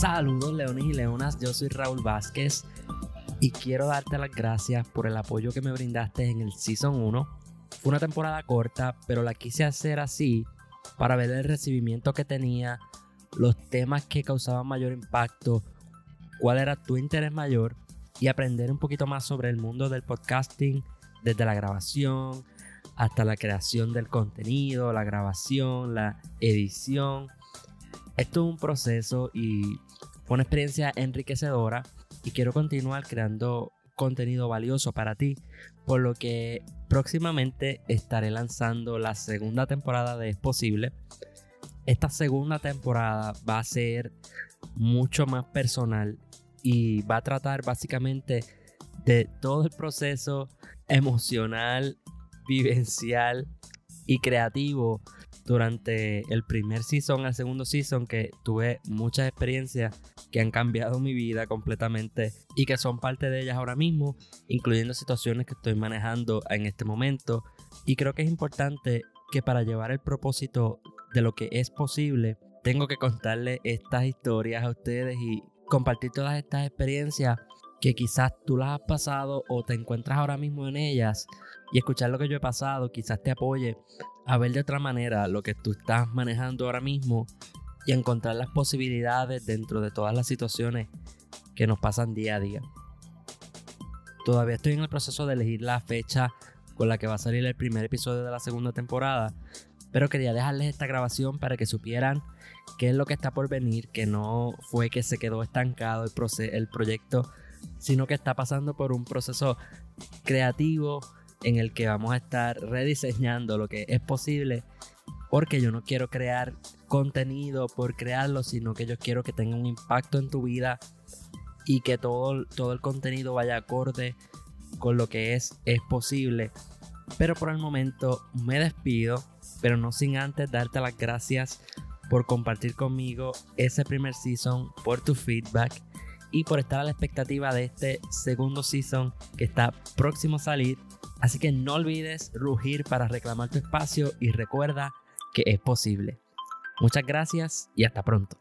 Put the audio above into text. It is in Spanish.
Saludos leones y leonas, yo soy Raúl Vázquez y quiero darte las gracias por el apoyo que me brindaste en el Season 1. Fue una temporada corta, pero la quise hacer así para ver el recibimiento que tenía, los temas que causaban mayor impacto, cuál era tu interés mayor y aprender un poquito más sobre el mundo del podcasting desde la grabación hasta la creación del contenido, la grabación, la edición. Esto es un proceso y fue una experiencia enriquecedora y quiero continuar creando contenido valioso para ti, por lo que próximamente estaré lanzando la segunda temporada de Es Posible. Esta segunda temporada va a ser mucho más personal y va a tratar básicamente de todo el proceso emocional, vivencial y creativo durante el primer season al segundo season que tuve muchas experiencias que han cambiado mi vida completamente y que son parte de ellas ahora mismo, incluyendo situaciones que estoy manejando en este momento. Y creo que es importante que para llevar el propósito de lo que es posible, tengo que contarle estas historias a ustedes y compartir todas estas experiencias que quizás tú las has pasado o te encuentras ahora mismo en ellas y escuchar lo que yo he pasado quizás te apoye a ver de otra manera lo que tú estás manejando ahora mismo y encontrar las posibilidades dentro de todas las situaciones que nos pasan día a día. Todavía estoy en el proceso de elegir la fecha con la que va a salir el primer episodio de la segunda temporada, pero quería dejarles esta grabación para que supieran qué es lo que está por venir, que no fue que se quedó estancado el, el proyecto, sino que está pasando por un proceso creativo en el que vamos a estar rediseñando lo que es posible porque yo no quiero crear contenido por crearlo, sino que yo quiero que tenga un impacto en tu vida y que todo, todo el contenido vaya acorde con lo que es, es posible. Pero por el momento me despido, pero no sin antes darte las gracias por compartir conmigo ese primer season, por tu feedback y por estar a la expectativa de este segundo season que está próximo a salir. Así que no olvides rugir para reclamar tu espacio y recuerda que es posible. Muchas gracias y hasta pronto.